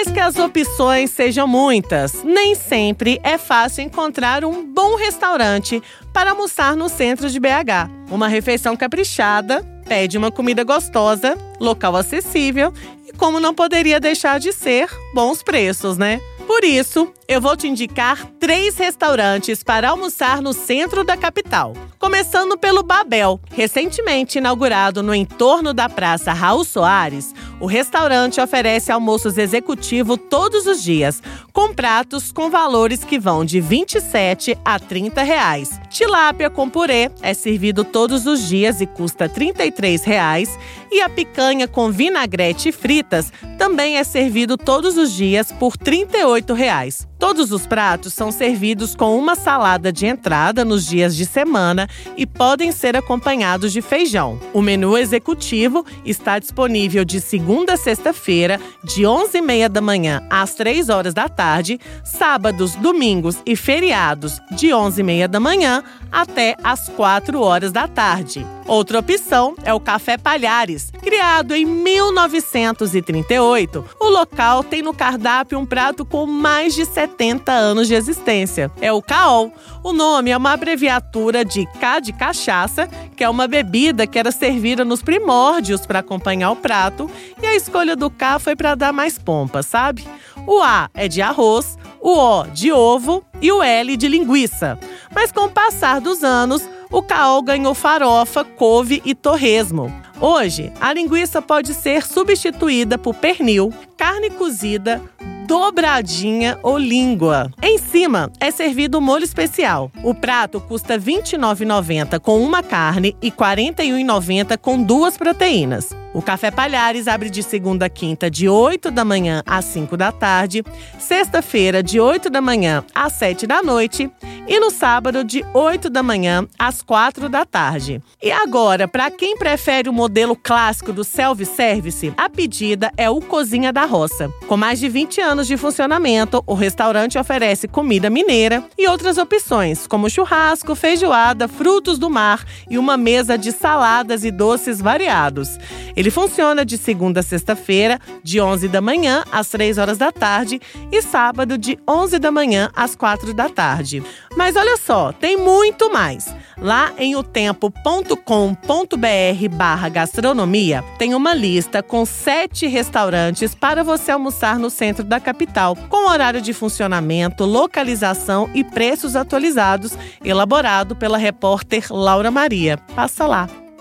Mais que as opções sejam muitas, nem sempre é fácil encontrar um bom restaurante para almoçar no centro de BH. Uma refeição caprichada pede uma comida gostosa, local acessível e, como não poderia deixar de ser, bons preços, né? Por isso, eu vou te indicar três restaurantes para almoçar no centro da capital. Começando pelo Babel, recentemente inaugurado no entorno da Praça Raul Soares, o restaurante oferece almoços executivo todos os dias, com pratos com valores que vão de 27 a 30 reais. Tilápia com purê é servido todos os dias e custa 33 reais, e a picanha com vinagrete e fritas também é servido todos os dias por 38 reais. Todos os pratos são servidos com uma salada de entrada nos dias de semana e podem ser acompanhados de feijão. O menu executivo está disponível de segunda a sexta-feira, de 11h30 da manhã às 3 horas da tarde, sábados, domingos e feriados, de 11h30 da manhã até às 4 horas da tarde. Outra opção é o Café Palhares. Criado em 1938, o local tem no cardápio um prato com mais de 70 anos de existência. É o Caol. O nome é uma abreviatura de K de cachaça, que é uma bebida que era servida nos primórdios para acompanhar o prato, e a escolha do K foi para dar mais pompa, sabe? O A é de arroz, o O de ovo e o L de linguiça. Mas com o passar dos anos, o caol ganhou farofa, couve e torresmo. Hoje, a linguiça pode ser substituída por pernil, carne cozida, dobradinha ou língua. Em cima é servido o molho especial. O prato custa R$ 29,90 com uma carne e R$ 41,90 com duas proteínas. O Café Palhares abre de segunda a quinta, de 8 da manhã às 5 da tarde, sexta-feira, de 8 da manhã às 7 da noite e no sábado, de 8 da manhã às 4 da tarde. E agora, para quem prefere o modelo clássico do self-service, a pedida é o Cozinha da Roça. Com mais de 20 anos de funcionamento, o restaurante oferece comida mineira e outras opções, como churrasco, feijoada, frutos do mar e uma mesa de saladas e doces variados. Ele funciona de segunda a sexta-feira, de 11 da manhã às 3 horas da tarde e sábado de 11 da manhã às 4 da tarde. Mas olha só, tem muito mais. Lá em otempo.com.br barra gastronomia tem uma lista com sete restaurantes para você almoçar no centro da capital, com horário de funcionamento, localização e preços atualizados, elaborado pela repórter Laura Maria. Passa lá.